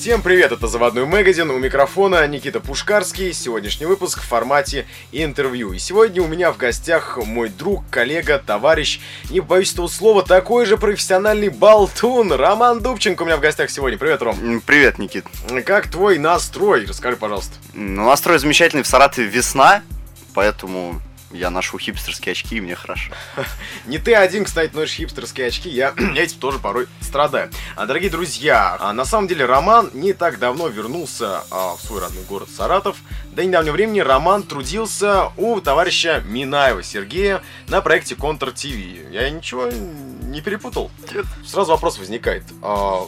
Всем привет, это Заводной магазин, у микрофона Никита Пушкарский, сегодняшний выпуск в формате интервью. И сегодня у меня в гостях мой друг, коллега, товарищ, не боюсь этого слова, такой же профессиональный болтун, Роман Дубченко у меня в гостях сегодня. Привет, Ром. Привет, Никит. Как твой настрой? Расскажи, пожалуйста. Ну, настрой замечательный, в Саратове весна, поэтому я ношу хипстерские очки, и мне хорошо. Не ты один, кстати, носишь хипстерские очки, я, этим тоже порой страдаю. А, дорогие друзья, а, на самом деле Роман не так давно вернулся а, в свой родной город Саратов. До недавнего времени Роман трудился у товарища Минаева Сергея на проекте Контр ТВ. Я ничего не перепутал? Нет. Сразу вопрос возникает. А,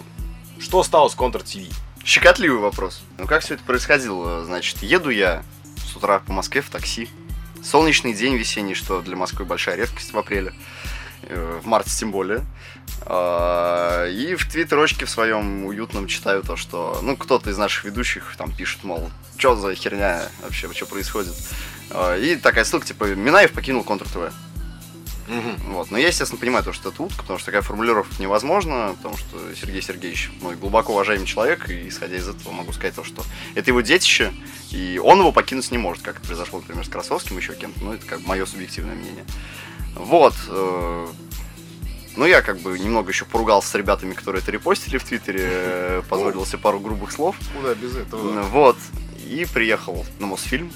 что стало с Контр ТВ? Щекотливый вопрос. Ну, как все это происходило? Значит, еду я с утра по Москве в такси. Солнечный день весенний, что для Москвы большая редкость в апреле. Э, в марте тем более. А, и в твиттерочке в своем уютном читаю то, что, ну, кто-то из наших ведущих там пишет, мол, что за херня вообще, что происходит. А, и такая ссылка, типа, Минаев покинул Контр-ТВ. Угу. Вот. Но я, естественно, понимаю, то, что это утка, потому что такая формулировка невозможна, потому что Сергей Сергеевич мой глубоко уважаемый человек, и исходя из этого могу сказать то, что это его детище, и он его покинуть не может, как это произошло, например, с Красовским, еще кем-то, ну, это как мое субъективное мнение. Вот. э, Ну, я как бы немного еще поругался с ребятами, которые это репостили в Твиттере, э, позволил себе пару грубых слов. Куда без этого? Вот. И приехал на Мосфильм.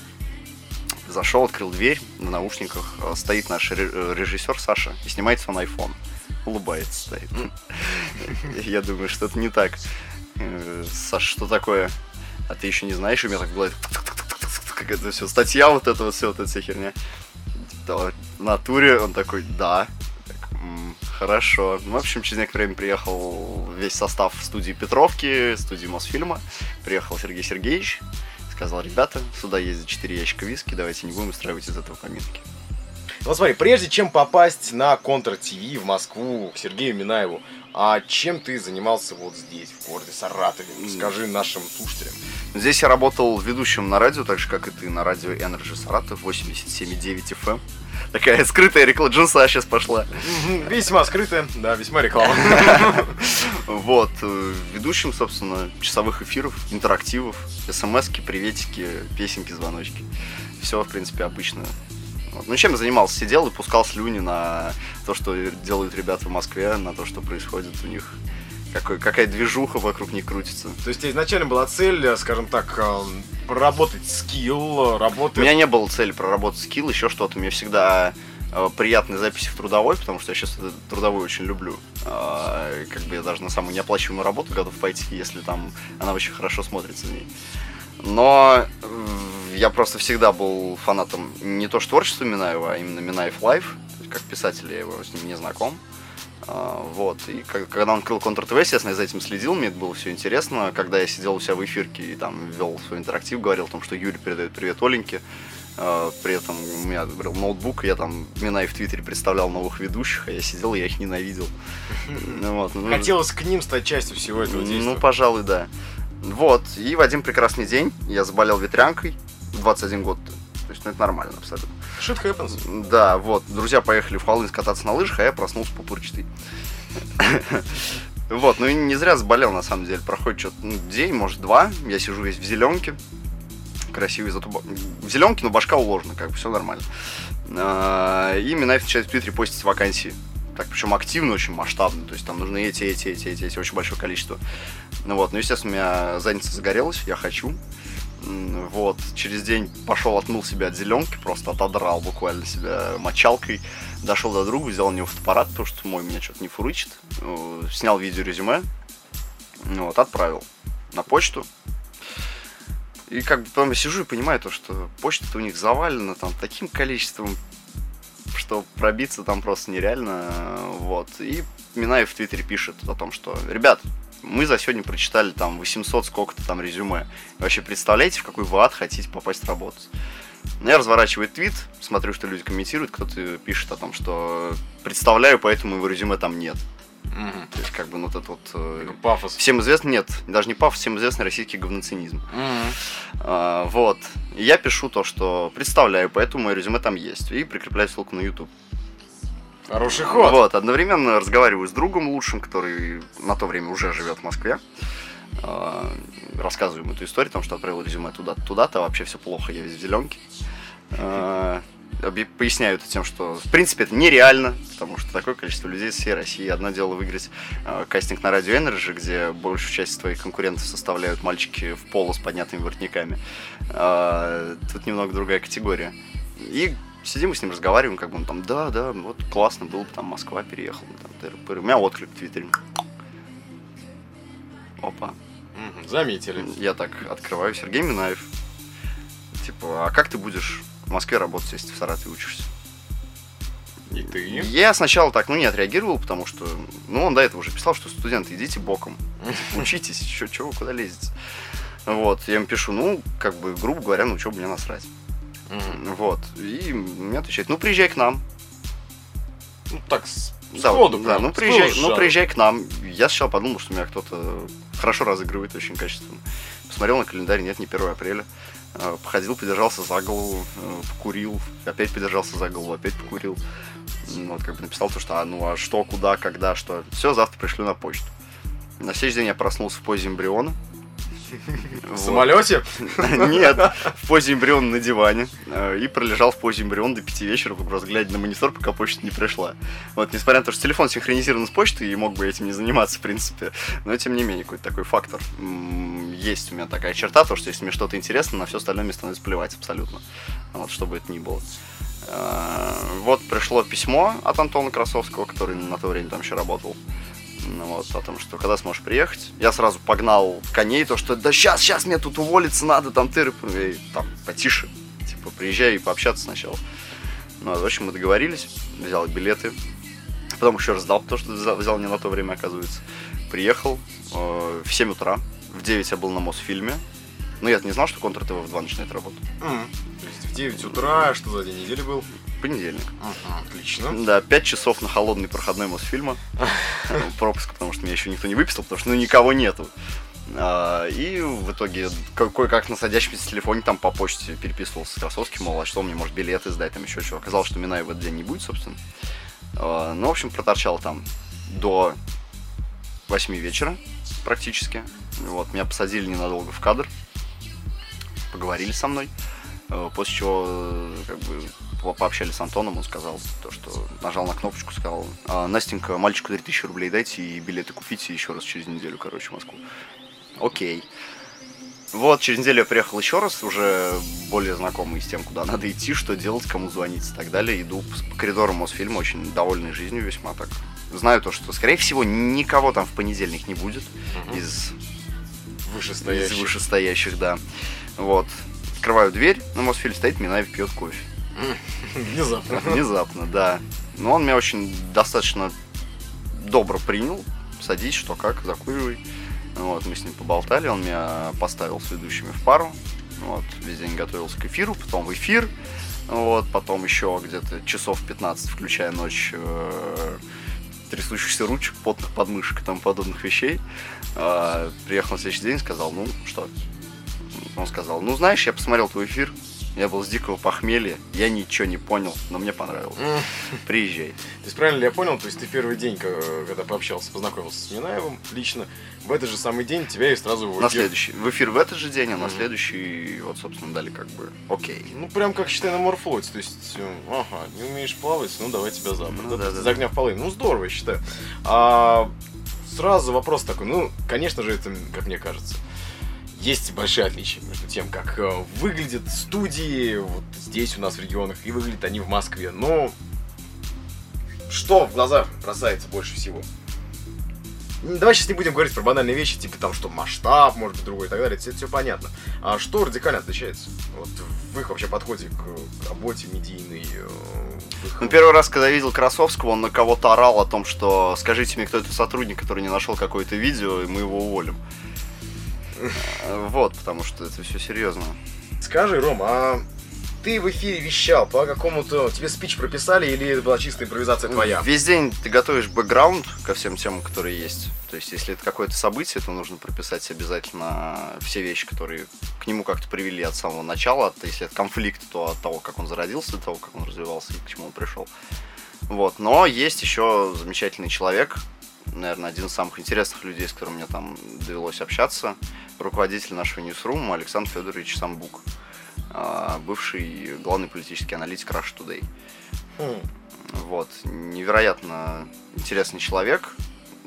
Зашел, открыл дверь в наушниках. э, Стоит наш э, режиссер Саша и снимает свой iPhone. Улыбается стоит. Я думаю, что это не так. Э, Саша, что такое? А ты еще не знаешь? У меня так голове как это все, статья вот это вот все, вот эта вся херня. В натуре он такой, да. Так, «М, Хорошо. Ну, В общем, через некоторое время приехал весь состав студии Петровки, студии Мосфильма. Приехал Сергей Сергеевич. Сказал, ребята, сюда за 4 ящика виски, давайте не будем устраивать из этого поминки. Ну смотри, прежде чем попасть на Контр ТВ в Москву к Сергею Минаеву, а чем ты занимался вот здесь, в городе Саратове? Скажи нашим слушателям. Здесь я работал ведущим на радио, так же, как и ты, на радио Energy Саратов 87,9 FM. Такая скрытая реклама Джинса сейчас пошла. Весьма скрытая, да, весьма реклама. Вот, э, ведущим, собственно, часовых эфиров, интерактивов, смс-ки, приветики, песенки, звоночки. Все, в принципе, обычно. Вот. Ну, чем я занимался? Сидел и пускал слюни на то, что делают ребята в Москве, на то, что происходит у них. Какой, какая движуха вокруг них крутится. То есть изначально была цель, э, скажем так, э, проработать скилл, У работать... меня не было цели проработать скилл, еще что-то. Мне всегда э, приятные записи в трудовой, потому что я сейчас трудовую очень люблю. А, как бы я даже на самую неоплачиваемую работу готов пойти, если там она очень хорошо смотрится в ней. Но я просто всегда был фанатом не то что творчества Минаева, а именно Минаев Live. Как писатель я его с ним не знаком. А, Вот. И когда он открыл Контр ТВ, естественно, я за этим следил, мне это было все интересно. Когда я сидел у себя в эфирке и там вел свой интерактив, говорил о том, что Юля передает привет Оленьке. А, При этом у меня был ноутбук, я там Минаев в Твиттере представлял новых ведущих, а я сидел, я их ненавидел. Ну вот, ну, Хотелось к ним стать частью всего этого ну, действия. пожалуй, да. Вот, и в один прекрасный день я заболел ветрянкой, 21 год, то есть, ну, это нормально абсолютно. Shit happens. Да, вот, друзья поехали в Холынск кататься на лыжах, а я проснулся пупырчатый. Вот, ну и не зря заболел, на самом деле. Проходит что-то ну, день, может, два. Я сижу весь в зеленке. Красивый, зато в зеленке, но башка уложена, как бы все нормально. А, И Минаев начинает в Твиттере постить вакансии. Так, причем активно, очень масштабно. То есть там нужны эти, эти, эти, эти, эти, очень большое количество. Ну вот, ну, естественно, у меня задница загорелась, я хочу. Вот, через день пошел, отмыл себя от зеленки, просто отодрал буквально себя мочалкой. Дошел до друга, взял у него фотоаппарат, потому что мой меня что-то не фурычит. Э, Снял видеорезюме, ну вот, отправил на почту. И как бы потом я сижу и понимаю то, что почта-то у них завалена там таким количеством, что пробиться там просто нереально. Вот. И Минаев в Твиттере пишет о том, что, ребят, мы за сегодня прочитали там 800 сколько-то там резюме. Вообще представляете, в какой вы хотите попасть работать? Ну, Я разворачиваю твит, смотрю, что люди комментируют, кто-то пишет о том, что представляю, поэтому его резюме там нет. Мгм. То есть, как бы, ну, вот это вот... э, Пафос. Всем известно, нет, даже не пафос, всем известный российский говноцинизм. Мгм. А, вот. И я пишу то, что представляю, поэтому мое резюме там есть. И прикрепляю ссылку на YouTube. Хороший ход. Вот, одновременно разговариваю с другом лучшим, который на то время уже живет в Москве. э, рассказываю ему эту историю, потому что отправил резюме туда-то, туда-то, а вообще все плохо, я весь в зеленке. Э, объ- поясняю это тем, что в принципе это нереально, потому что такое количество людей из всей России. Одно дело выиграть э, кастинг на радио Energy, где большую часть твоих конкурентов составляют мальчики в поло с поднятыми воротниками. А, тут немного другая категория. И сидим мы с ним разговариваем, как бы он там, да, да, вот классно было бы, там Москва переехал, там, тыры-пыры. У меня отклик в Твиттере. Опа. Заметили. Я так открываю Сергей Минаев. Типа, а как ты будешь в Москве работать, если ты в Саратове учишься? И ты? Я сначала так, ну, не отреагировал, потому что, ну, он до этого уже писал, что студенты, идите боком, учитесь, чё вы куда лезете? Вот, я им пишу, ну, как бы, грубо говоря, ну, что мне насрать. Вот, и мне отвечает, ну, приезжай к нам. Ну так, Да, сходу да, ну, приезжай, ну, приезжай к нам. Я сначала подумал, что меня кто-то хорошо разыгрывает, очень качественно. Посмотрел на календарь, нет, не 1 апреля. Э, Походил, подержался за голову, э, покурил, опять подержался за голову, опять покурил. М, Вот, как бы написал то, что, а, ну, а что, куда, когда, что. Все, завтра пришлю на почту. На следующий день я проснулся в позе эмбриона. В самолете? Нет, в позе эмбриона на диване. э, И пролежал в позе эмбриона до 5 вечера, просто глядя на монитор, пока почта не пришла. Вот, несмотря на то, что телефон синхронизирован с почтой, и мог бы этим не заниматься, в принципе. Но, тем не менее, какой-то такой фактор. Есть у меня такая черта, то, что если мне что-то интересно, на все остальное мне становится плевать абсолютно. Вот, что бы это ни было. Э, Вот пришло письмо от Антона Красовского, который на то время там еще работал. Вот, о том, что когда сможешь приехать. Я сразу погнал коней, то, что да сейчас, сейчас мне тут уволиться надо, там ты там потише. Типа, приезжай и пообщаться сначала. Ну, вот, в общем, мы договорились, взял билеты. Потом еще раз сдал, потому что взял, не на то время, оказывается. Приехал э, в 7 утра. В 9 я был на Мосфильме. Ну, я не знал, что Контр ТВ в 2 начинает работать. Мгм. То есть в 9 утра, что за день недели был? Понедельник. Мгм, Отлично. Да, 5 часов на холодный проходной Мосфильма. Ну, Пропуск, потому что меня еще никто не выписал, потому что ну никого нету. А, И в итоге ка- кое-как на садящемся телефоне там по почте переписывался с Красовским, мол, а что мне, может, билеты сдать, там еще что. Оказалось, что Минаева в этот день не будет, собственно. А, Ну, в общем, проторчал там до 8 вечера практически. Вот, меня посадили ненадолго в кадр, поговорили со мной. Э, После чего, э, как бы, пообщались с Антоном, он сказал то, что нажал на кнопочку, сказал, «А, Настенька, мальчику 3000 рублей дайте и билеты купите еще раз через неделю, короче, в Москву. Окей. Вот, через неделю я приехал еще раз, уже более знакомый с тем, куда надо идти, что делать, кому звонить и так далее. Иду по- коридорам Мосфильма, очень довольный жизнью весьма так. Знаю то, что, скорее всего, никого там в понедельник не будет Мгм. из Вышестоящий. из вышестоящих, да. Вот. Открываю дверь, на Мосфильм стоит Минаев пьет кофе. Внезапно. Внезапно, да. Но он меня очень достаточно добро принял. Садись, что как, закуривай. Вот, мы с ним поболтали, он меня поставил с ведущими в пару. Вот, весь день готовился к эфиру, потом в эфир. Вот, потом еще где-то часов 15, включая ночь, э, трясущихся ручек, потных подмышек и тому подобных вещей. А, приехал на следующий день сказал, ну, что? Он сказал, ну, знаешь, я посмотрел твой эфир, я был с дикого похмелья, я ничего не понял, но мне понравилось. Приезжай. То есть правильно ли я понял, то есть ты первый день, когда пообщался, познакомился с Минаевым лично, в этот же самый день тебя и сразу в На следующий. В эфир в этот же день, а на следующий, вот, собственно, дали как бы окей. Ну, прям как, считай, на морфлоте. То есть, э, ага, не умеешь плавать, ну, давай тебя за борт. Ну, Да, да, из огня в полы. Ну, здорово, я считаю. А, сразу вопрос такой, ну, конечно же, это, как мне кажется, есть большие отличия между тем, как э, выглядят студии вот здесь у нас в регионах, и выглядят они в Москве. Но что в глаза бросается больше всего? Давай сейчас не будем говорить про банальные вещи, типа там, что масштаб, может быть, другой и так далее, это все понятно. А что радикально отличается? Вот в их вообще подходе к, работе медийной. э, их- Ну, первый раз, когда видел Красовского, он на кого-то орал о том, что скажите мне, кто это сотрудник, который не нашел какое-то видео, и мы его уволим. Э, Вот, потому что это все серьезно. Скажи, Ром, а ты в эфире вещал по какому-то... Тебе спич прописали или это была чистая импровизация твоя? Весь день ты готовишь бэкграунд ко всем темам, которые есть. То есть, если это какое-то событие, то нужно прописать обязательно все вещи, которые к нему как-то привели от самого начала. От- Если это конфликт, то от того, как он зародился, до того, как он развивался и к чему он пришел. Вот. Но есть еще замечательный человек, наверное, один из самых интересных людей, с которым мне там довелось общаться. Руководитель нашего Newsroom Александр Федорович Самбук, а, бывший главный политический аналитик Rush Today. Хм. Вот. Невероятно интересный человек,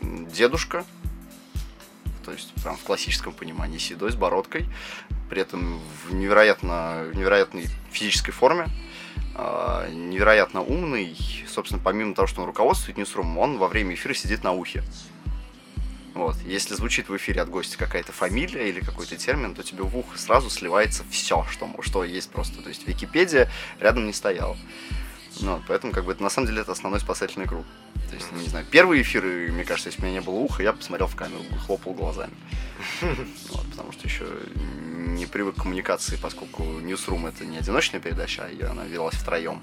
дедушка, то есть прям в классическом понимании седой, с бородкой, при этом в невероятно, в невероятной физической форме, невероятно умный. Собственно, помимо того, что он руководствует Ньюсрумом, он во время эфира сидит на ухе. Вот. Если звучит в эфире от гостя какая-то фамилия или какой-то термин, то тебе в ухо сразу сливается все, что, что есть просто. То есть Википедия рядом не стояла. Ну, поэтому, как бы, это, на самом деле, это основной спасательный круг. То есть, не знаю, первые эфиры, мне кажется, если у меня не было уха, я посмотрел в камеру, хлопал глазами. Вот, потому что еще не привык к коммуникации, поскольку Newsroom это не одиночная передача, а она велась втроем.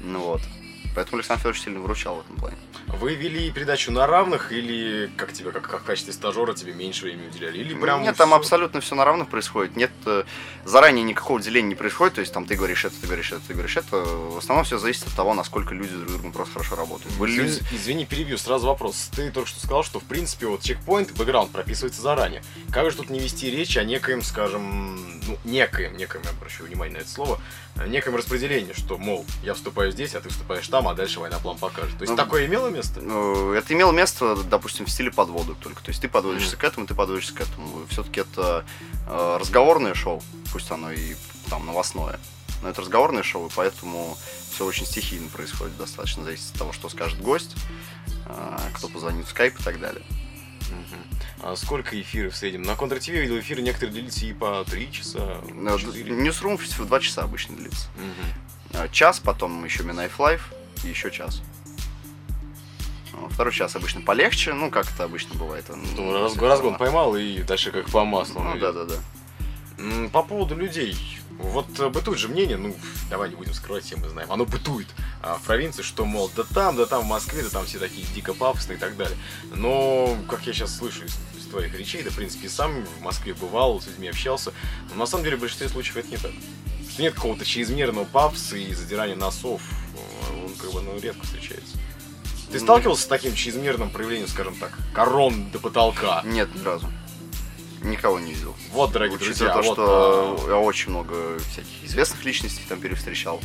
Ну вот. Поэтому Александр Федорович сильно выручал в этом плане. Вы вели передачу на равных или как тебе, как, как в качестве стажера тебе меньше времени уделяли? Или прям Нет, там всё? абсолютно все на равных происходит. Нет, э, заранее никакого деления не происходит. То есть там ты говоришь это, ты говоришь это, ты говоришь это. В основном все зависит от того, насколько люди друг с другом просто хорошо работают. Были люди... Извини, извини, перебью, сразу вопрос. Ты только что сказал, что в принципе вот чекпоинт, бэкграунд прописывается заранее. Как же тут не вести речь о некоем, скажем, ну, некоем, некоем, я обращаю внимание на это слово, э, некоем распределении, что, мол, я вступаю здесь, а ты вступаешь там, а дальше война план покажет. То есть Ну, такое имело место? Ну, Это имело место, допустим, в стиле подводок только. То есть ты подводишься к этому, ты подводишься к этому. Все-таки это э, разговорное шоу, пусть оно и там новостное. Но это разговорное шоу, и поэтому все очень стихийно происходит. Достаточно зависит от того, что скажет гость, э, кто позвонит в скайп и так далее. А сколько эфиров в среднем? На Контр ТВ видел эфиры некоторые длились и по 3 часа, 4. Newsroom в два часа обычно длится. Э, Час, потом еще Минаев Live и еще час. Второй час обычно полегче, ну, как это обычно бывает. он- Ну, раз- разгон поймал и дальше как по маслу. Ну, да-да-да. М, По поводу людей. Вот э, бытует же мнение, ну, давай не будем скрывать, все мы знаем, оно бытует а, в провинции, что, мол, да там, да там в Москве, да там все такие дико пафосные и так далее. Но, как я сейчас слышу из, из твоих речей, да, в принципе, сам в Москве бывал, с людьми общался, но на самом деле в большинстве случаев это не так. Что нет какого-то чрезмерного пафоса и задирания носов, он как бы, ну, редко встречается. Ты сталкивался с таким чрезмерным проявлением, скажем так, корон до потолка? Нет, ни разу. Никого не видел. Вот, дорогие Учитывая друзья, то, вот, что а, я очень много всяких известных личностей там перевстречал.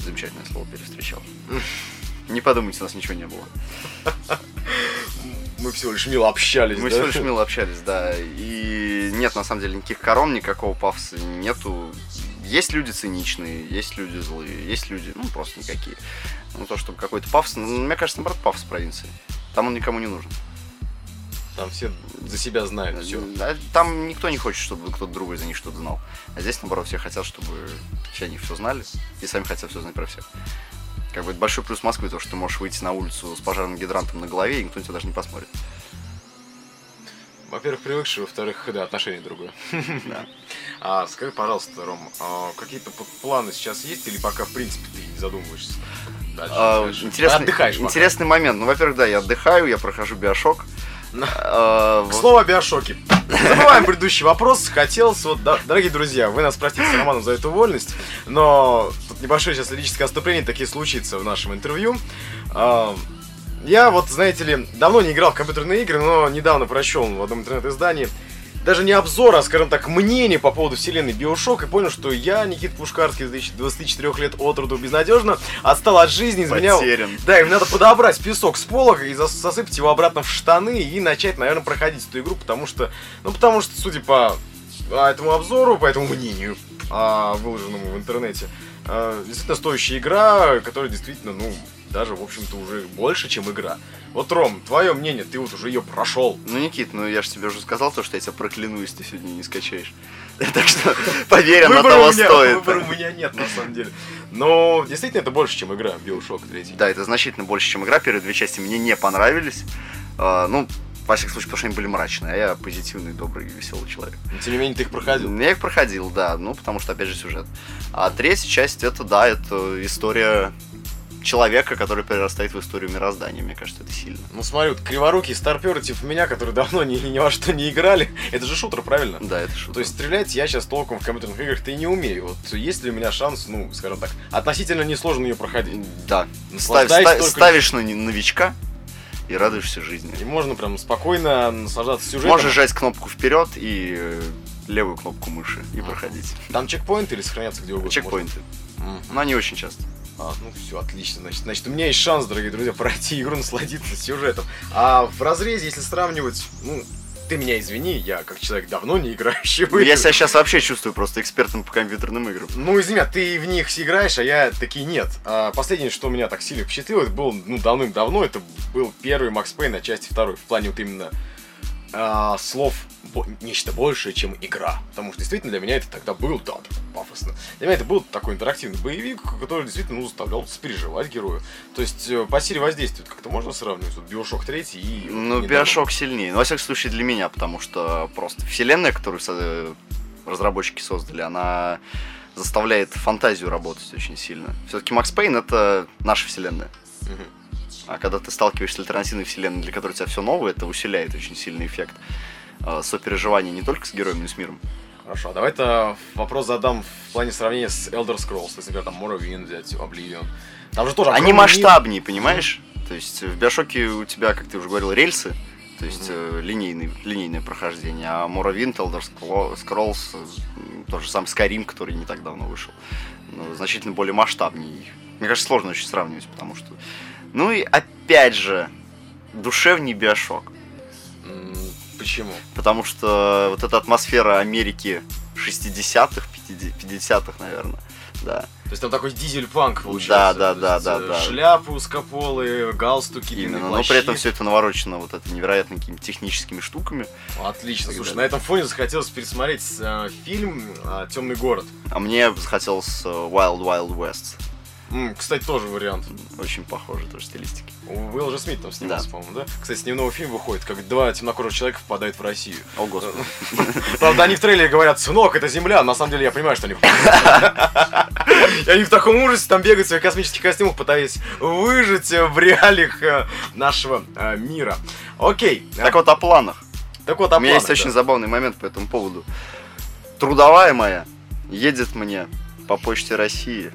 Замечательное слово перевстречал. Не подумайте, у нас ничего не было. мы всего лишь мило общались, Мы да? всего лишь мило общались, да. И нет, на самом деле, никаких корон, никакого пафоса нету. Есть люди циничные, есть люди злые, есть люди, ну, просто никакие. Ну, то, чтобы какой-то пафос, ну, мне кажется, наоборот, пафос в провинции. Там он никому не нужен. Там все за себя знают все. Там никто не хочет, чтобы кто-то другой за них что-то знал. А здесь, наоборот, все хотят, чтобы все они все знали, и сами хотят все знать про всех. Как бы это большой плюс Москвы, то, что ты можешь выйти на улицу с пожарным гидрантом на голове, и никто на тебя даже не посмотрит. Во-первых, привыкший, во-вторых, да, отношение другое. Да. А скажи, пожалуйста, Ром, а какие-то планы сейчас есть или пока, в принципе, ты не задумываешься? Дальше, А, интересный, Отдыхаешь пока. интересный момент. Ну, во-первых, да, я отдыхаю, я прохожу биошок. На- А, К слову о биошоке. Забываем предыдущий вопрос. Хотелось, вот, да, дорогие друзья, вы нас простите с Романом за эту вольность, но тут небольшое сейчас лирическое отступление таки случится в нашем интервью. Я вот, знаете ли, давно не играл в компьютерные игры, но недавно прочел в одном интернет-издании даже не обзор, а, скажем так, мнение по поводу вселенной Биошок и понял, что я, Никит Пушкарский, 24 лет от роду безнадежно, отстал от жизни, изменял... Потерян. Да, им надо подобрать песок с полок и зас- засыпать его обратно в штаны и начать, наверное, проходить эту игру, потому что, ну, потому что, судя по а, этому обзору, по этому мнению, а, выложенному в интернете, а, действительно стоящая игра, которая действительно, ну, даже, в общем-то, уже больше, чем игра. Вот, Ром, твое мнение, ты вот уже ее прошел. Ну, Никит, ну я же тебе уже сказал то, что я тебя прокляну, если ты сегодня не скачаешь. Так что, поверь, она того стоит. выбора у меня нет, на самом деле. Но, действительно, это больше, чем игра Bioshock 3. Да, это значительно больше, чем игра. Первые две части мне не понравились. А, Ну, во всяком случае, потому что они были мрачные, а я позитивный, добрый, веселый человек. Но, тем не менее, ты их проходил. Я их проходил, да, ну, потому что, опять же, сюжет. А третья часть, это, да, это история человека, который перерастает в историю мироздания. Мне кажется, это сильно. Ну смотри, вот криворукие старперы типа меня, которые давно ни, ни во что не играли, это же шутер, правильно? Да, это шутка. То есть стрелять я сейчас толком в компьютерных играх-то и не умею. Вот есть ли у меня шанс, ну, скажем так, относительно несложно ее проходить? Да. Ставь- ста- только- ставишь на новичка, и радуешься жизни. И можно прям спокойно наслаждаться сюжетом. Можешь жать кнопку вперед и э, левую кнопку мыши и проходить. Там чекпоинты или сохраняться где угодно? Чекпоинты. можно? Но они очень часто. А, ну все, отлично. Значит, значит, у меня есть шанс, дорогие друзья, пройти игру, насладиться сюжетом. А в разрезе, если сравнивать, ну, ты меня извини, я как человек давно не играющий в Я игры. себя сейчас вообще чувствую просто экспертом по компьютерным играм. Ну, извини, а ты в них играешь, а я таки нет. А последнее, что меня так сильно впечатлило, это было, ну, давным-давно, это был первый Макс Пейн, а части второй. В плане вот именно а, слов нечто большее, чем игра. Потому что действительно для меня это тогда был, да, пафосно. Для меня это был такой интерактивный боевик, который действительно ну, заставлял сопереживать герою. То есть э, по силе воздействия как-то можно сравнивать? Вот Bioshock 3 и... Ну. Биошок сильнее. Ну, во всяком случае, для меня, потому что просто вселенная, которую э, разработчики создали, она заставляет фантазию работать очень сильно. Все-таки Макс Пейн это наша вселенная. А когда ты сталкиваешься с альтернативной вселенной, для которой у тебя все новое, это усиляет очень сильный эффект э, сопереживания не только с героем, но и с миром. Хорошо, а давай-то вопрос задам в плане сравнения с Elder Scrolls. Есть, например, там Morrowind взять, Oblivion. Там же тоже Они огромный мир. масштабнее, понимаешь? То есть в Биошоке у тебя, как ты уже говорил, рельсы, то есть Мгм. э, линейный, линейное прохождение, а Morrowind, Elder Scro- Scrolls, э, тот же сам Skyrim, который не так давно вышел, ну, значительно более масштабнее. Мне кажется, сложно очень сравнивать, потому что... Ну и опять же, душевней Биошок. Почему? Потому что вот эта атмосфера Америки 60-х, 50-х, наверное, да. То есть там такой дизель-панк получается. Да, да, да, да, э, да. Шляпы узкополые, галстуки, длинные Именно. Но при этом все это наворочено вот это невероятно какими-то техническими штуками. Отлично. Так Слушай, на этом фоне захотелось пересмотреть э, фильм «Темный город». А мне захотелось э, Wild Wild West. Кстати, тоже вариант. Очень похоже тоже стилистики. У Уилла же Смит там снимался, Да. по-моему, да? Кстати, с дневного фильма выходит, как два темнокожих человека попадают в Россию. О, господи. Правда, они в трейлере говорят, сынок, это земля. На самом деле, я понимаю, что они... И они в таком ужасе там бегают в своих космических костюмах, пытаясь выжить в реалиях э, нашего э, мира. Окей. Так вот о планах. Так вот, о У меня есть планах, очень забавный момент по этому поводу. Трудовая моя едет мне по почте России,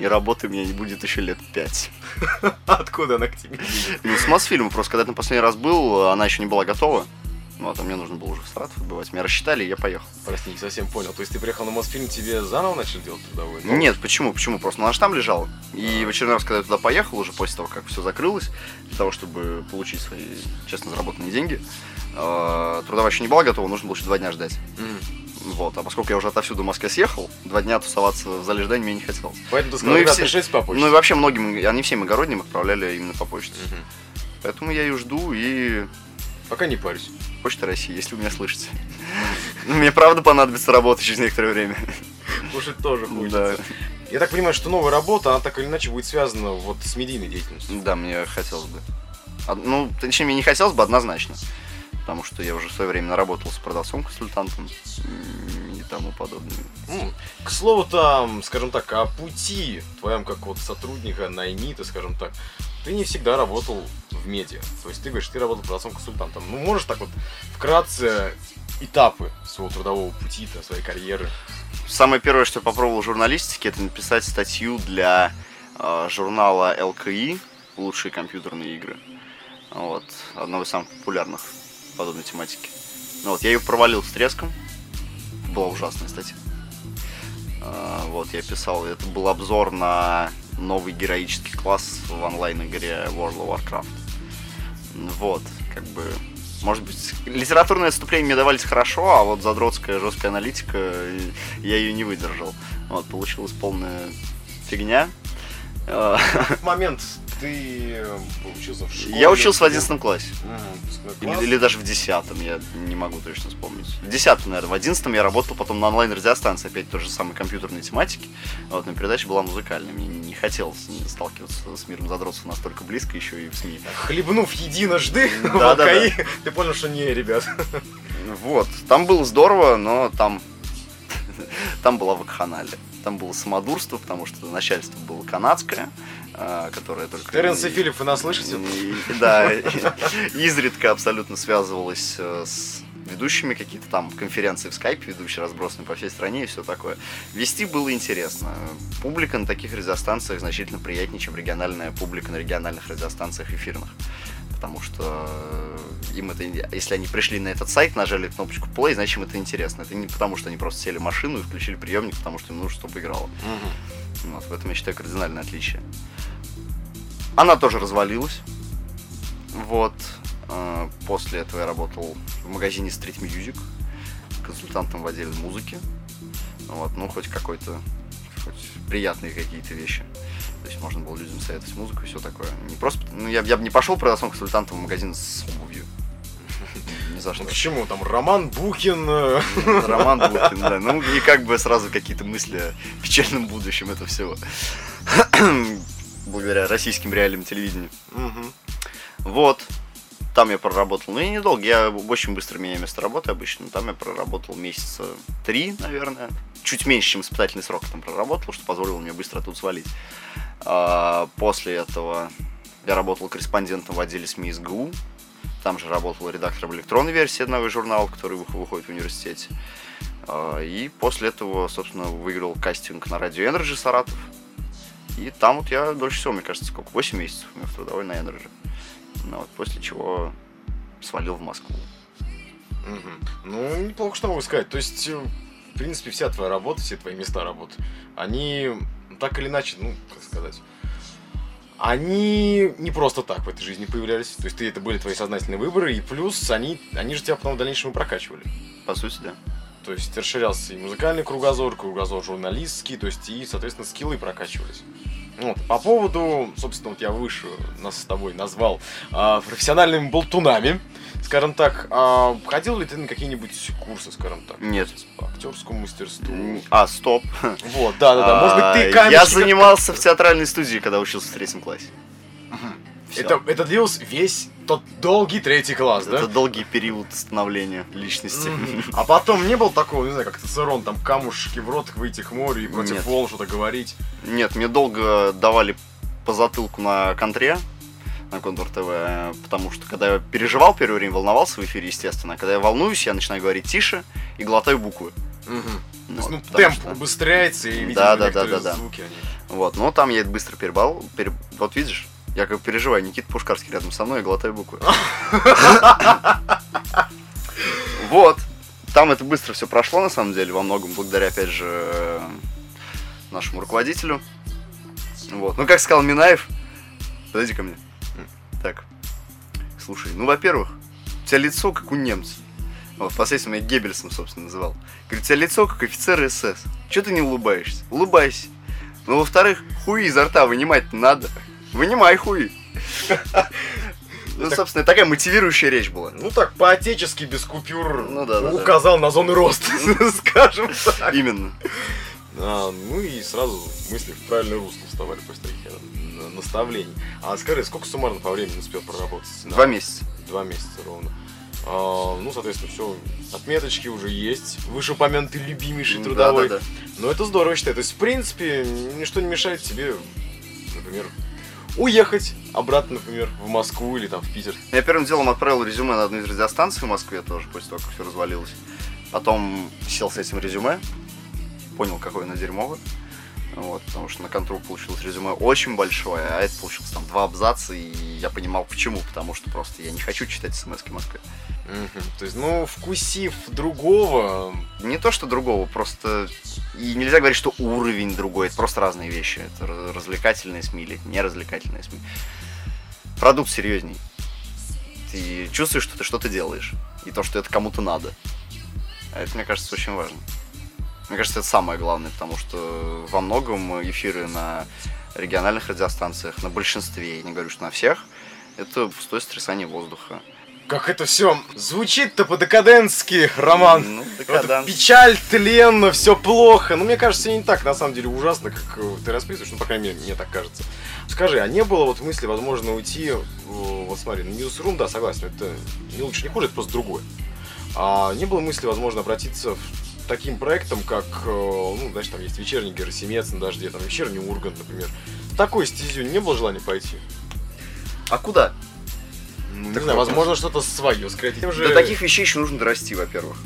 и работы у меня не будет еще лет пять. Откуда она к тебе? Ну, с Мосфильма просто, когда там последний раз был, она еще не была готова. Вот, а мне нужно было уже в Саратов отбывать. Меня рассчитали, и я поехал. Прости, не совсем понял. То есть ты приехал на Мосфильм, тебе заново начали делать трудовой? Ну, Нет, почему? Почему? Просто она же там лежала. И в очередной раз, когда я туда поехал, уже после того, как все закрылось, для того, чтобы получить свои честно заработанные деньги, э, трудовая еще не была готова, нужно было еще два дня ждать. Мгм. Вот. А поскольку я уже отовсюду в Москве съехал, два дня тусоваться в зале ожидания мне не хотелось. Поэтому ты сказал, Ну и все- по почте. Ну и вообще многим, они всем огородним отправляли именно по почте. Мгм. Поэтому я ее жду и Пока не парюсь. Почта России, если вы меня слышите. Мне правда понадобится работа через некоторое время. Кушать тоже хочется. Да, Я так понимаю, что новая работа, она так или иначе будет связана вот с медийной деятельностью. да, мне хотелось бы. Од- Ну, точнее, мне не хотелось бы однозначно. Потому что я уже в свое время наработал с продавцом-консультантом и тому подобное. К слову там, скажем так, о пути твоем как вот сотрудника, наймита, скажем так, ты не всегда работал в медиа. То есть ты говоришь, ты работал продавцом-консультантом. Ну, можешь так вот вкратце этапы своего трудового пути, своей карьеры. Самое первое, что я попробовал в журналистике, это написать статью для э, журнала ЛКИ «Лучшие компьютерные игры». Вот, одного из самых популярных подобной тематики. Ну вот, я ее провалил с треском. Была ужасная статья. А, Вот, я писал, это был обзор на новый героический класс в онлайн-игре World of Warcraft. Вот, как бы, может быть, литературные отступления мне давались хорошо, а вот задротская жесткая аналитика, я ее не выдержал. Вот, получилась полная фигня. А, момент ты э, учился в школе. Я учился в 11 классе. Выпускной Или, или даже в 10 я не могу точно вспомнить. В 10 наверное, в 11 я работал потом на онлайн-радиостанции, опять той же самой компьютерной тематики. Вот, но передача была музыкальная, мне не хотелось сталкиваться с миром задротцев настолько близко еще и в СМИ. Хлебнув единожды в Да-да-да. АКИ, ты понял, что не, ребят. Вот, там было здорово, но там, там была вакханалия. Там было самодурство, потому что начальство было канадское, а, которое только... Теренс и Филипп, вы нас слышите? Да, изредка абсолютно связывалась э, с ведущими какие-то там конференции в скайпе, ведущие разбросаны по всей стране и все такое. Вести было интересно. Публика на таких радиостанциях значительно приятнее, чем региональная публика на региональных радиостанциях эфирных. Потому что э, им это, если они пришли на этот сайт, нажали кнопочку play, значит им это интересно. Это не потому, что они просто сели в машину и включили приемник, потому что им нужно, чтобы играло. Мгм. Вот, в этом я считаю кардинальное отличие. Она тоже развалилась. Вот. э, После этого я работал в магазине Street Music, консультантом в отделе музыки. Вот, ну, хоть какой-то, хоть приятные какие-то вещи. То есть можно было людям советовать музыку и все такое. Не просто, ну, я, я бы не пошел продавцом консультантом в магазин с обувью. Ни за что. Ну почему? Там Роман Бухин. э, Роман Бухин, да. Ну и как бы сразу какие-то мысли о печальном будущем этого всего. Благодаря российским реалиям телевидения. мгм. Вот. Там я проработал, ну и недолго, я очень быстро меняю место работы обычно. Там я проработал месяца три, наверное. Чуть меньше, чем испытательный срок там проработал, что позволило мне быстро тут свалить. А, после этого я работал корреспондентом в отделе СМИ СГУ. Там же работал редактором электронной версии одного из журналов, который вых- выходит в университете. А, И после этого, собственно, выиграл кастинг на радио Energy Саратов. И там вот я дольше всего, мне кажется, сколько? 8 месяцев у меня в трудовой на Energy. Ну, вот, после чего свалил в Москву. Мгм. Ну, неплохо, что могу сказать. То есть, э, в принципе, вся твоя работа, все твои места работы, они так или иначе, ну, как сказать, они не просто так в этой жизни появлялись. То есть, ты, это были твои сознательные выборы, и плюс они, они же тебя потом в дальнейшем и прокачивали. По сути, да. То есть, расширялся и музыкальный кругозор, кругозор журналистский, то есть, и, соответственно, скиллы прокачивались. Вот. По поводу, собственно, вот я выше нас с тобой назвал а, профессиональными болтунами, скажем так, а, ходил ли ты на какие-нибудь курсы, скажем так? Нет. По актерскому мастерству. А, стоп. Вот, да-да-да. Может быть, ты А, камешки... Я занимался в театральной студии, когда учился в третьем классе. Это, это длился весь тот долгий третий класс, да? Это долгий период становления личности. А потом не было такого, не знаю, как Цицерон, там камушки в рот выйти к морю и против Нет. волн что-то говорить. Нет, мне долго давали по затылку на контре, на Контур ТВ, потому что когда я переживал первое время, волновался в эфире, естественно. Когда я волнуюсь, я начинаю говорить тише и глотаю буквы. То есть, Вот, ну, темп что- убыстряется, и, видимо, Да, да, да, да, да. звуки, они... Вот, но там я это быстро перебал. пере- Вот видишь, я как переживаю, Никита Пушкарский рядом со мной, я глотаю буквы. Вот. Там это быстро все прошло, на самом деле, во многом благодаря, опять же, нашему руководителю. Вот. Ну, как сказал Минаев, подойди ко мне. Так. Слушай, ну, во-первых, у тебя лицо как у немца. Вот, впоследствии меня Геббельсом, собственно, называл. Говорит, у тебя лицо как офицера СС. Чего ты не улыбаешься? Улыбайся. Ну, во-вторых, хуи изо рта вынимать надо. Вынимай хуи. Ну, собственно, такая мотивирующая речь была. Ну так, по-отечески, без купюр, Ну да, да, да. указал на зоны роста, скажем так. Именно. А, ну и сразу мысли в правильное русло вставали после таких э, наставлений. А скажи, сколько суммарно по времени успел проработать? Два месяца. Два месяца ровно. А, ну, соответственно, все, отметочки уже есть. Вышеупомянутый любимейший трудовой. Да, да, Но это здорово, считаю. То есть, в принципе, ничто не мешает тебе, например, уехать обратно, например, в Москву или там в Питер. Я первым делом отправил резюме на одну из радиостанций в Москве тоже, после того, как все развалилось. Потом сел с этим резюме, понял, какое оно дерьмовое. Вот, потому что на контрол получилось резюме очень большое, а это получилось там два абзаца, и я понимал почему, потому что просто я не хочу читать смс в Москве. То есть, ну, вкусив другого, Не то, что другого, просто... И нельзя говорить, что уровень другой, это просто разные вещи. Это раз- развлекательные СМИ или неразвлекательные СМИ. Продукт серьезней. Ты чувствуешь, что ты что-то делаешь. И то, что это кому-то надо. А это, мне кажется, очень важно. Мне кажется, это самое главное, потому что во многом эфиры на региональных радиостанциях, на большинстве, я не говорю, что на всех, это пустое стрясание воздуха. как это все звучит-то по-декадентски, Роман. Ну, Вот декаданс. печаль, тленно, все плохо. Ну, мне кажется, не так, на самом деле, ужасно, как э, ты расписываешь. Ну, по крайней мере, мне так кажется. Скажи, а не было вот мысли, возможно, уйти, вот смотри, на Newsroom, да, согласен, это не лучше, не хуже, это просто другое. А не было мысли, возможно, обратиться в таким проектом, как, э, ну, знаешь, там есть вечерний Герасимец на дожде, там вечерний Ургант, например. В такой стезю не было желания пойти? А куда? Ну, не Так знаю, возможно, что-то свое, скорее. Тем же... До таких вещей еще нужно дорасти, во-первых.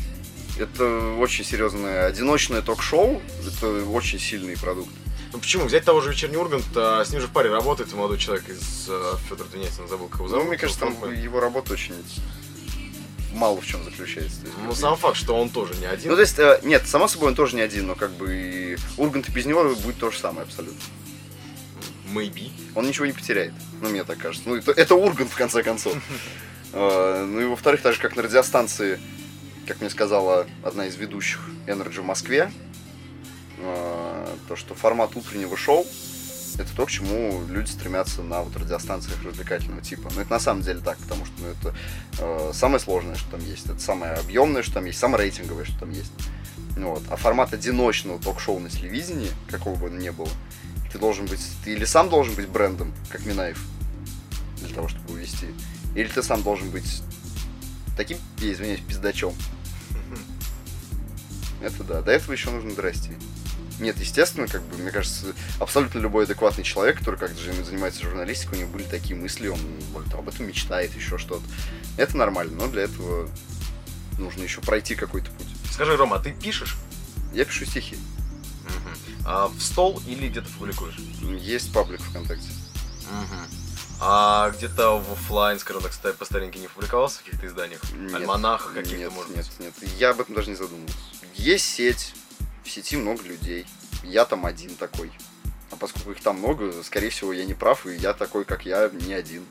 Это очень серьезное одиночное ток-шоу. Это очень сильный продукт. Ну почему? Взять того же вечерний Ургант, а с ним же в паре работает молодой человек из э, Федор Тунецин, забыл, как его зовут. Ну, мне кажется, там его работа очень мало в чем заключается. То есть, Ну, сам факт, что он тоже не один. Ну, то есть, э, нет, само собой, он тоже не один, но как бы и Ургант и без него будет то же самое абсолютно. Maybe. Он ничего не потеряет. Ну, мне так кажется. Ну, это, это Ургант, в конце концов. Э, Ну и во-вторых, так же, как на радиостанции, как мне сказала одна из ведущих Energy в Москве, э, то, что формат утреннего шоу это то, к чему люди стремятся на вот радиостанциях развлекательного типа. Но это на самом деле так, потому что ну, это э, самое сложное, что там есть, это самое объемное, что там есть, самое рейтинговое, что там есть. Ну Вот. А формат одиночного ток-шоу на телевидении, какого бы он ни было, ты должен быть, ты или сам должен быть брендом, как Минаев, для того, чтобы увести, или ты сам должен быть таким, извиняюсь, пиздачом. Это да. До этого еще нужно дорасти. Нет, естественно, как бы, мне кажется, абсолютно любой адекватный человек, который как-то занимается журналистикой, у него были такие мысли, он того, об этом мечтает, еще что-то. Это нормально, но для этого нужно еще пройти какой-то путь. Скажи, Рома, а ты пишешь? Я пишу стихи. А в стол или где-то публикуешь? Есть паблик ВКонтакте. А где-то в офлайн, скажем так, по старинке не публиковался в каких-то изданиях? Нет. Альманахах каких-то, нет, может нет, быть? нет. Я об этом даже не задумывался. Есть сеть, в сети много людей. Я там один такой. А поскольку их там много, скорее всего, я не прав, и я такой, как я, не один.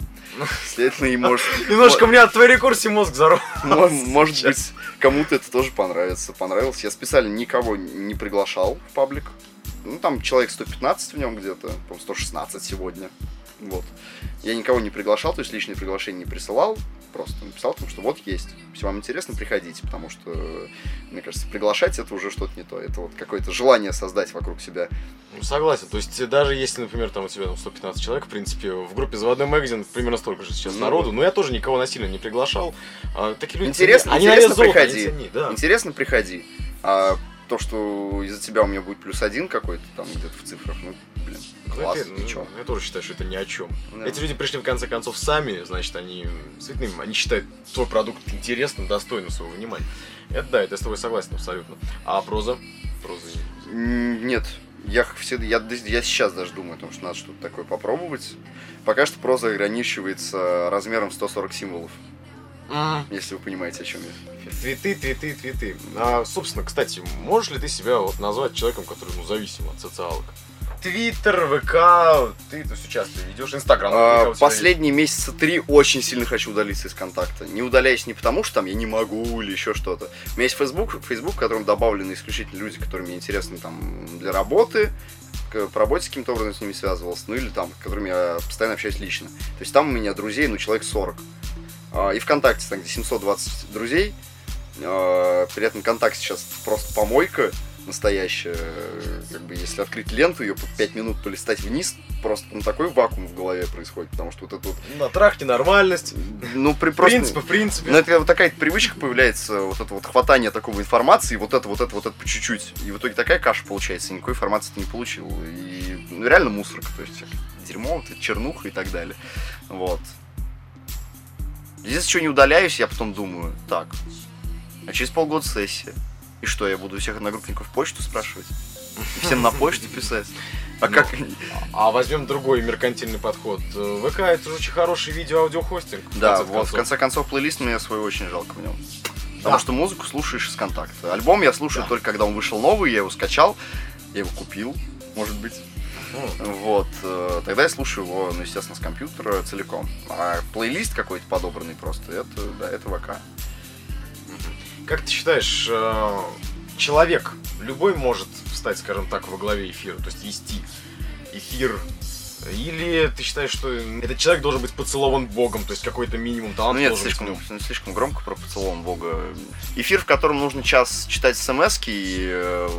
Следовательно, и может... Немножко мне от твоей рекурсии мозг взорвал. Мо- Может быть, кому-то это тоже понравится. Понравилось. Я специально никого не приглашал в паблик. Ну, там человек 115 в нем где-то, по 116 сегодня. Вот. Я никого не приглашал, то есть личные приглашения не присылал. Просто написал, потому что вот есть. Если вам интересно, приходите, потому что, мне кажется, приглашать это уже что-то не то. Это вот какое-то желание создать вокруг себя. Ну, согласен. То есть, даже если, например, там у тебя там 115 человек, в принципе, в группе «Заводной магазин» примерно столько же сейчас Ну, народу, но я тоже никого насильно не приглашал. А, такие люди Интересно, они интересно, золота, приходи. они ценнее, да. Интересно, приходи. А то, что из-за тебя у меня будет плюс один какой-то там где-то в цифрах, ну, блин, Ну, класс, это- ну, ничего. Я тоже считаю, что это ни о чем. Да. Эти люди пришли в конце концов сами, значит, они цветным, они считают твой продукт интересным, достойным своего внимания. Это да, это я с тобой согласен абсолютно. А проза? Проза. Нет, я, всегда- я, я сейчас даже думаю о том, что надо что-то такое попробовать. Пока что проза ограничивается размером 140 символов, если вы понимаете, о чем я. Твиты, твиты, твиты. А, собственно, кстати, можешь ли ты себя вот назвать человеком, который ну, зависим от социалок? Твиттер, ВК, ты это все часто ведешь, Инстаграм. А, Последние месяца три очень сильно хочу удалиться из контакта. Не удаляюсь не потому, что там я не могу или еще что-то. У меня есть Facebook, Facebook, в котором добавлены исключительно люди, которые мне интересны там для работы, по работе каким-то образом с ними связывался, ну или там, с которыми я постоянно общаюсь лично. То есть там у меня друзей, ну, человек 40. А, И ВКонтакте, там, где 720 друзей. А, При этом ВКонтакте сейчас просто помойка настоящая. Как бы если открыть ленту, ее по 5 минут полистать вниз, просто ну, такой вакуум в голове происходит, потому что вот это вот, На трахте нормальность, ну, при просто... принципы, в принципе. Ну, это вот такая привычка появляется, вот это вот хватание такого информации, вот это, вот это, вот это по чуть-чуть. И в итоге такая каша получается, никакой информации ты не получил. И ну, реально мусорка, то есть дерьмо, вот это чернуха и так далее. Вот. Если что не удаляюсь, я потом думаю, так, а через полгода сессия. И что, я буду всех одногруппников почту спрашивать? И всем на почту писать? А Ну, как... А возьмем другой меркантильный подход. ВК это же очень хороший видео-аудиохостинг. Да, вот, в конце концов, плейлист мне свой очень жалко в нем. Потому Да. что музыку слушаешь из контакта. Альбом я слушаю Да. только когда он вышел новый, я его скачал, я его купил, может быть. Ну, Вот, э, тогда я слушаю его, ну, естественно, с компьютера целиком. А плейлист какой-то подобранный просто, это, да, это ВК. Как ты считаешь, э, человек любой может встать, скажем так, во главе эфира, то есть вести эфир? Или ты считаешь, что этот человек должен быть поцелован Богом, то есть какой-то минимум таланта Ну нет, должен быть слишком, нем? ну, слишком громко про поцелован Бога. Эфир, в котором нужно час читать смс и э,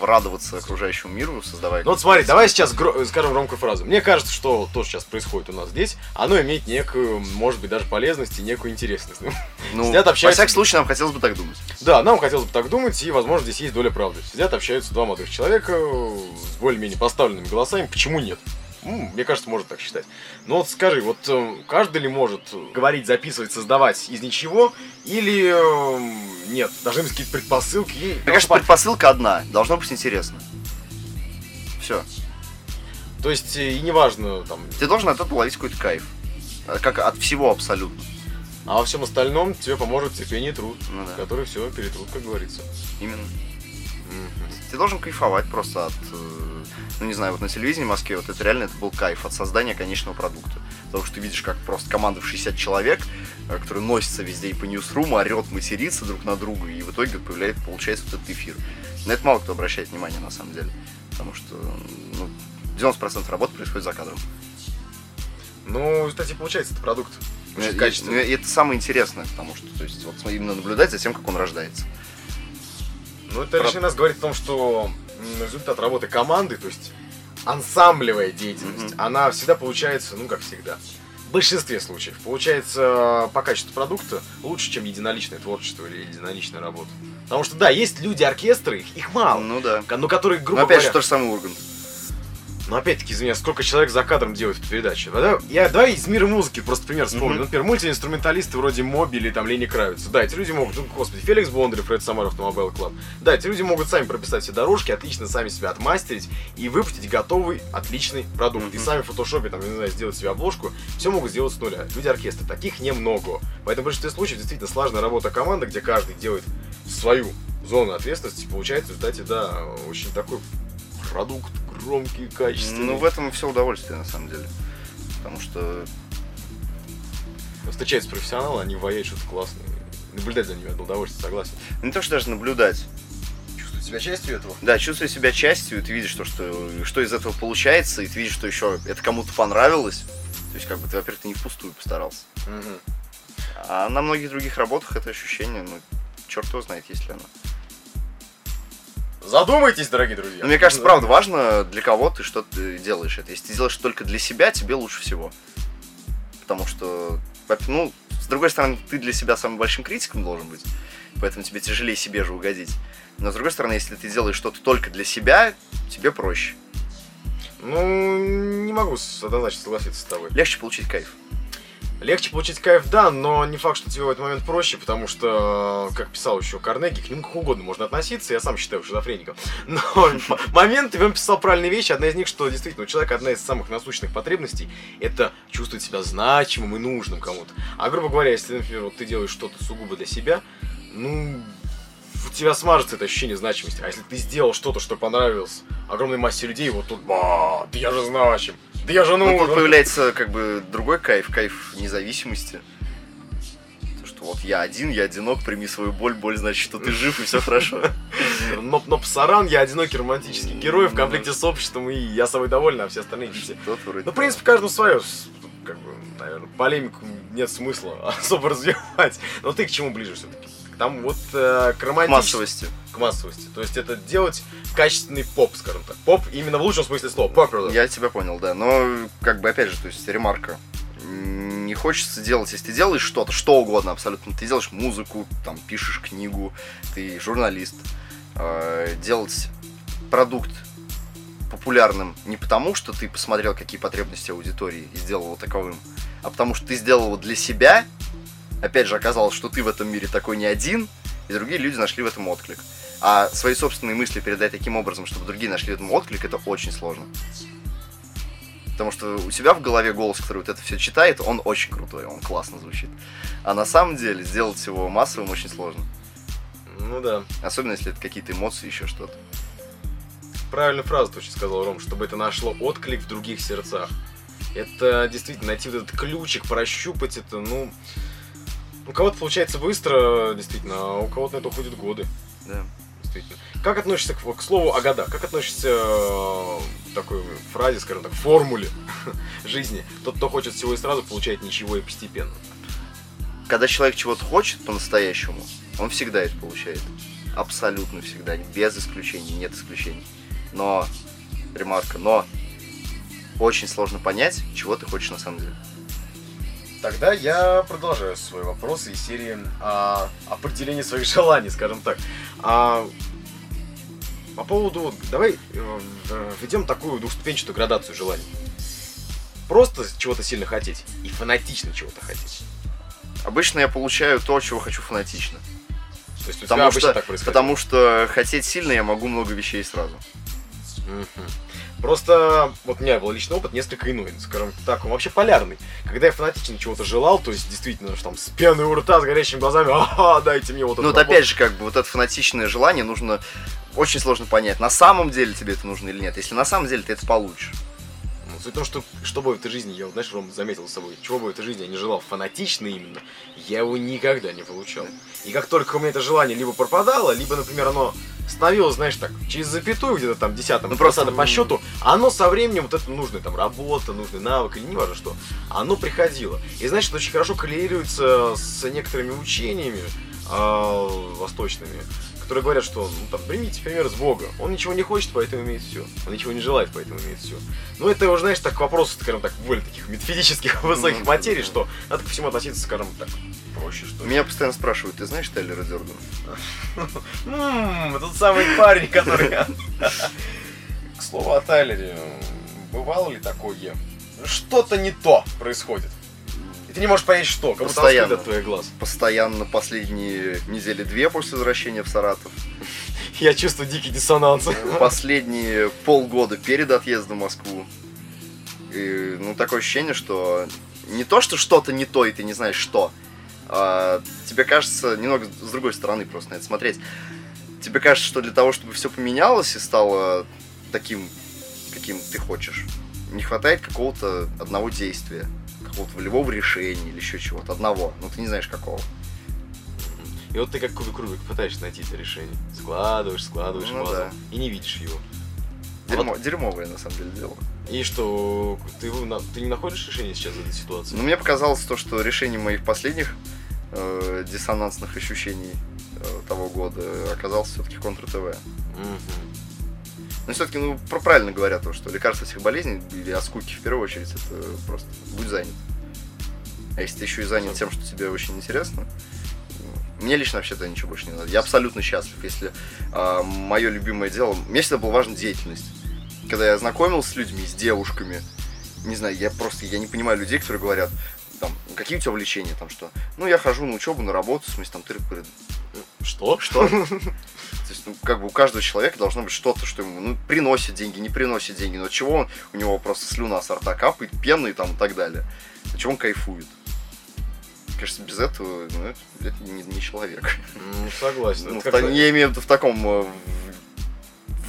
радоваться окружающему миру, создавать... Ну вот смотри, давай сейчас гро- скажем громкую фразу. Мне кажется, что то, что сейчас происходит у нас здесь, оно имеет некую, может быть, даже полезность и некую интересность. Ну, сидят, во общаются. всяком случае, нам хотелось бы так думать. Да, нам хотелось бы так думать, и, возможно, здесь есть доля правды. Сидят, общаются два молодых человека с более-менее поставленными голосами. Почему нет? Мне кажется, может так считать. Но вот скажи, вот э, каждый ли может говорить, записывать, создавать из ничего, или э, нет? Должны быть какие-то предпосылки. Мне кажется, предпосылка одна. Должно быть интересно. Все. То есть, и неважно, там... Ты должен от этого ловить какой-то кайф. Как от всего абсолютно. А во всем остальном тебе поможет терпение и труд, Ну да. который все перетрут, как говорится. Именно. Мгм. Ты должен кайфовать просто от, э, ну не знаю, вот на телевидении в Москве вот это реально это был кайф от создания конечного продукта. Потому что ты видишь, как просто команда в 60 человек, э, которые носятся везде и по ньюсруму, орет, матерится друг на друга, и в итоге появляется, получается вот этот эфир. На это мало кто обращает внимание на самом деле. Потому что ну, 90% работы происходит за кадром. Ну, кстати, получается, это продукт. Очень и- качественный. ну, и это самое интересное, потому что, то есть, вот именно наблюдать за тем, как он рождается. Ну, это Про- лишний раз говорит о том, что результат работы команды, то есть ансамблевая деятельность, Мгм. она всегда получается, ну, как всегда. В большинстве случаев получается по качеству продукта лучше, чем единоличное творчество или единоличная работа. Потому что, да, есть люди-оркестры, их, их мало, Ну да. но которые, грубо Но опять говоря... же, то же самое Ургант. Но опять-таки, извиняюсь, сколько человек за кадром делают эту передачу? Да, Я, давай из мира музыки просто пример вспомню. Ну, Например, мультиинструменталисты вроде Моби или там Лени Кравица. Да, эти люди могут, ну, господи, Феликс Бондарев, Red Samara Automobile Club. Да, эти люди могут сами прописать все дорожки, отлично сами себя отмастерить и выпустить готовый, отличный продукт. И Мгм. сами в фотошопе, там, не знаю, сделать себе обложку, все могут сделать с нуля. Люди оркестра, таких немного. Поэтому в большинстве случаев действительно сложная работа команды, где каждый делает свою зону ответственности. Получается в результате, да, очень такой продукт громкий, качественный. Ну, в этом и все удовольствие, на самом деле. Потому что Встречаются профессионалы, они ваяют что-то классное. Наблюдать за ними одно удовольствие, согласен. ну, не то, что даже наблюдать. Чувствовать себя частью этого. Да, чувствуя себя частью, и ты видишь то, что, что из этого получается, и ты видишь, что еще это кому-то понравилось. То есть, как бы ты, во-первых, ты не впустую постарался. А на многих других работах это ощущение, ну, черт его знает, есть ли оно. Задумайтесь, дорогие друзья. Но мне кажется, правда, важно, для кого ты что ты делаешь это. Если ты делаешь только для себя, тебе лучше всего. Потому что, ну, с другой стороны, ты для себя самым большим критиком должен быть. Поэтому тебе тяжелее себе же угодить. Но с другой стороны, если ты делаешь что-то только для себя, тебе проще. Ну, не могу однозначно согласиться с тобой. Легче получить кайф. Легче получить кайф, да, но не факт, что тебе в этот момент проще, потому что, как писал еще Карнеги, к нему как угодно можно относиться, я сам считаю шизофреником. Но м- моментами он писал правильные вещи, одна из них, что действительно у человека одна из самых насущных потребностей – это чувствовать себя значимым и нужным кому-то. А грубо говоря, если, например, вот ты делаешь что-то сугубо для себя, ну, у тебя смажется это ощущение значимости. А если ты сделал что-то, что понравилось огромной массе людей, вот тут, ба, да я же значим, да я же Ну, нужен. тут появляется как бы другой кайф, кайф независимости. То, что вот я один, я одинок, прими свою боль, боль значит, что ты жив и все хорошо. Ноп Ноп Саран, я одинокий романтический герой в конфликте с обществом, и я собой доволен, а все остальные Ну, в принципе, каждому свое. Как бы, наверное, полемику нет смысла особо развивать. Но ты к чему ближе все-таки? Там вот э, к к романтичности. массовости. К массовости. То есть это делать качественный поп, скажем так. Поп именно в лучшем смысле слова. Popular. Я тебя понял, да. Но, как бы, опять же, то есть, ремарка. Не хочется делать, если ты делаешь что-то, что угодно абсолютно, ты делаешь музыку, там, пишешь книгу, ты журналист, э, делать продукт популярным не потому, что ты посмотрел, какие потребности аудитории и сделал его таковым, а потому что ты сделал его для себя, опять же, оказалось, что ты в этом мире такой не один, и другие люди нашли в этом отклик. А свои собственные мысли передать таким образом, чтобы другие нашли в этом отклик, это очень сложно. Потому что у себя в голове голос, который вот это все читает, он очень крутой, он классно звучит. А на самом деле сделать его массовым очень сложно. Ну да. Особенно если это какие-то эмоции, еще что-то. Правильную фразу точно сказал Ром, чтобы это нашло отклик в других сердцах. Это действительно найти вот этот ключик, прощупать это, ну... У кого-то получается быстро, действительно, а у кого-то на это уходят годы. Да. действительно. Как относишься к, к слову о годах? Как относишься э, к такой фразе, скажем так, формуле жизни? Тот, кто хочет всего и сразу, получает ничего и постепенно. Когда человек чего-то хочет по-настоящему, он всегда это получает. Абсолютно всегда, без исключений, нет исключений. Но, ремарка, но очень сложно понять, чего ты хочешь на самом деле. Тогда я продолжаю свой вопрос из серии а, определения своих желаний, скажем так. А, по поводу... Давай э, введем такую двухступенчатую градацию желаний. Просто чего-то сильно хотеть и фанатично чего-то хотеть. Обычно я получаю то, чего хочу фанатично. То есть у тебя Потому обычно что, так происходит. потому что хотеть сильно я могу много вещей сразу. Мгм. Просто вот у меня был личный опыт несколько иной, скажем так, он вообще полярный. Когда я фанатично чего-то желал, то есть действительно, что там с пеной у рта, с горящими глазами, ага, дайте мне вот это. Ну вот опять же, как бы вот это фанатичное желание нужно очень сложно понять, на самом деле тебе это нужно или нет. Если на самом деле ты это получишь. Суть в том, что что бы в этой жизни, я вот, знаешь, Ром, заметил с собой, чего бы в этой жизни я не желал фанатично именно, я его никогда не получал. И как только у меня это желание либо пропадало, либо, например, оно становилось, знаешь, так, через запятую где-то там десятом, Ну, просто, по счету, оно со временем, вот это нужная там работа, нужный навык, или не важно что, оно приходило. И знаешь, это очень хорошо коррелируется с некоторыми учениями а, восточными, которые говорят, что, ну, там, примите пример с Бога. Он ничего не хочет, поэтому имеет все. Он ничего не желает, поэтому имеет все. Ну, это уже, знаешь, так к вопросу, скажем так, более таких метафизических высоких Ну, материй, что надо ко всему относиться, скажем так, проще, что ли. Меня постоянно спрашивают, ты знаешь Тайлера Дёрдена? Ммм, тот самый парень, который... К слову о Тайлере, бывало ли такое? Что-то не то происходит. И ты не можешь понять, что, как будто Постоянно. от твоих глаз. Постоянно последние недели две после возвращения в Саратов. Я чувствую дикий диссонанс. Последние полгода перед отъездом в Москву. И, ну, такое ощущение, что не то, что что-то не то, и ты не знаешь что, а тебе кажется, немного с другой стороны просто на это смотреть. Тебе кажется, что для того, чтобы все поменялось и стало таким, каким ты хочешь, не хватает какого-то одного действия, какого-то волевого решения или еще чего-то, одного, но ты не знаешь какого. И вот ты как кубик Рубик пытаешься найти это решение. Складываешь, складываешь Ну пазл, да. и не видишь его. Дерьмо, Дерьмовое, на самом деле, дело. И что, ты, ты не находишь решение сейчас этой ситуации? Но мне показалось то, что решение моих последних э, диссонансных ощущений э, того года оказалось все-таки контр ТВ. Но все-таки, ну, про- правильно говорят то, что лекарство всех болезней или от скуки в первую очередь, это просто будь занят. А если ты еще и занят тем, что тебе очень интересно, ну, мне лично вообще-то ничего больше не надо. Я абсолютно счастлив, если мое любимое дело... Мне всегда была важна деятельность. Когда я знакомился с людьми, с девушками, не знаю, я просто, я не понимаю людей, которые говорят, там, какие у тебя увлечения, там, что, ну, я хожу на учебу, на работу, в смысле, там, тыры Что? что? Есть, ну, как бы у каждого человека должно быть что-то, что ему ну, приносит деньги, не приносит деньги, но чего он, у него просто слюна с рта капает, пены там и так далее. От чего он кайфует. Кажется, без этого ну, это, это не, не человек. Ну, согласен. Ну, Это в я имею в виду в таком э, в,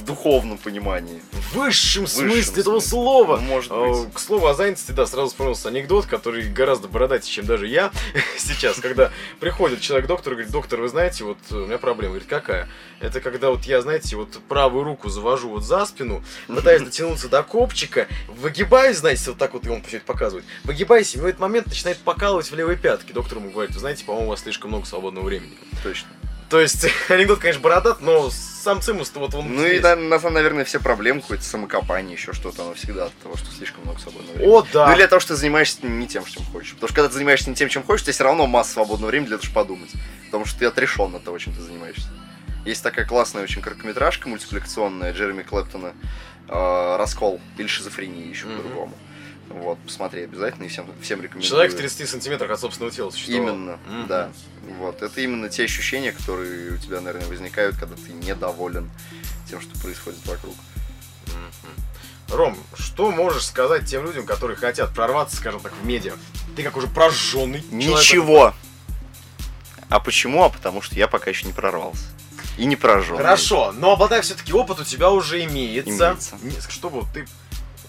в духовном понимании. в высшем высшем смысле этого смысле. слова. Ну, может Э, быть. К слову о занятости, да, сразу вспомнился анекдот, который гораздо бородатее, чем даже я сейчас, когда приходит человек к доктору и говорит, доктор, вы знаете, вот у меня проблема. Говорит, какая? Это когда вот я, знаете, вот правую руку завожу вот за спину, пытаюсь дотянуться до копчика, выгибаюсь, знаете, вот так вот, и он все это показывает, выгибаюсь, и в этот момент начинает покалывать в левой пятке. Доктор ему говорит, вы знаете, по-моему, у вас слишком много свободного времени. Точно. То есть, анекдот, конечно, бородат, но сам цимус вот он Ну и, здесь. на, на самом- наверное, все проблемы, какое-то самокопание, еще что-то, оно всегда от того, что слишком много свободного времени. О, да. Ну или от того, что ты занимаешься не тем, чем хочешь. Потому что когда ты занимаешься не тем, чем хочешь, у тебя все равно масса свободного времени для того, чтобы подумать. Потому что ты отрешен от того, чем ты занимаешься. Есть такая классная очень короткометражка мультипликационная Джереми Клэптона э, «Раскол» или «Шизофрения» еще Мгм. по-другому. Вот, посмотри обязательно и всем, всем рекомендую. Человек в 30 сантиметрах от собственного тела существовал. Именно, Мгм. да. Вот, это именно те ощущения, которые у тебя, наверное, возникают, когда ты недоволен тем, что происходит вокруг. Ром, что можешь сказать тем людям, которые хотят прорваться, скажем так, в медиа? Ты как уже прожженный человек. Ничего. А почему? А потому что я пока еще не прорвался. И не прожжен. Хорошо, но обладая все-таки опыт у тебя уже имеется. Имеется. Что бы ты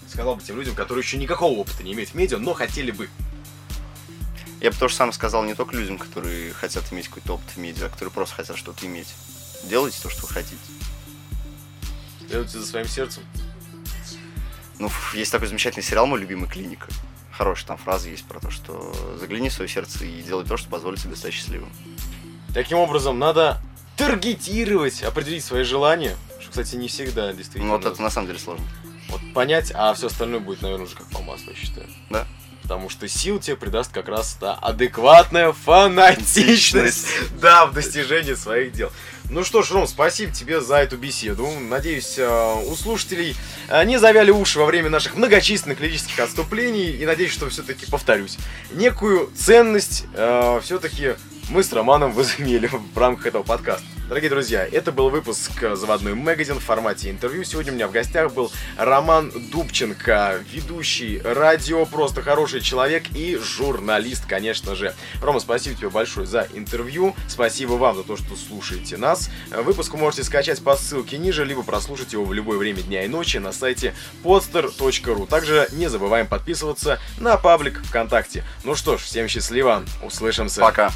сказал бы тем людям, которые еще никакого опыта не имеют в медиа, но хотели бы? Я бы тоже сам сказал не только людям, которые хотят иметь какой-то опыт в медиа, а которые просто хотят что-то иметь. Делайте то, что вы хотите. Делайте за своим сердцем. Ну, есть такой замечательный сериал «Мой любимый клиника». Хорошая там фраза есть про то, что загляни в свое сердце и делай то, что позволит тебе стать счастливым. Таким образом, надо таргетировать, определить свои желания. Что, кстати, не всегда действительно. Ну, вот это на самом деле сложно. Понять, а все остальное будет, наверное, уже как по маслу, я считаю. Да. Потому что сил тебе придаст как раз та адекватная фанатичность, да, в достижении своих дел. Ну что ж, Ром, спасибо тебе за эту беседу. Надеюсь, э, у слушателей э, не завяли уши во время наших многочисленных лирических отступлений. И надеюсь, что все-таки повторюсь. Некую ценность все-таки мы с Романом возымели в рамках этого подкаста. Дорогие друзья, это был выпуск «Заводной магазин» в формате интервью. Сегодня у меня в гостях был Роман Дубченко, ведущий радио, просто хороший человек и журналист, конечно же. Рома, спасибо тебе большое за интервью. Спасибо вам за то, что слушаете нас. Выпуск вы можете скачать по ссылке ниже, либо прослушать его в любое время дня и ночи на сайте podster.ru. Также не забываем подписываться на паблик ВКонтакте. Ну что ж, всем счастливо, услышимся. Пока.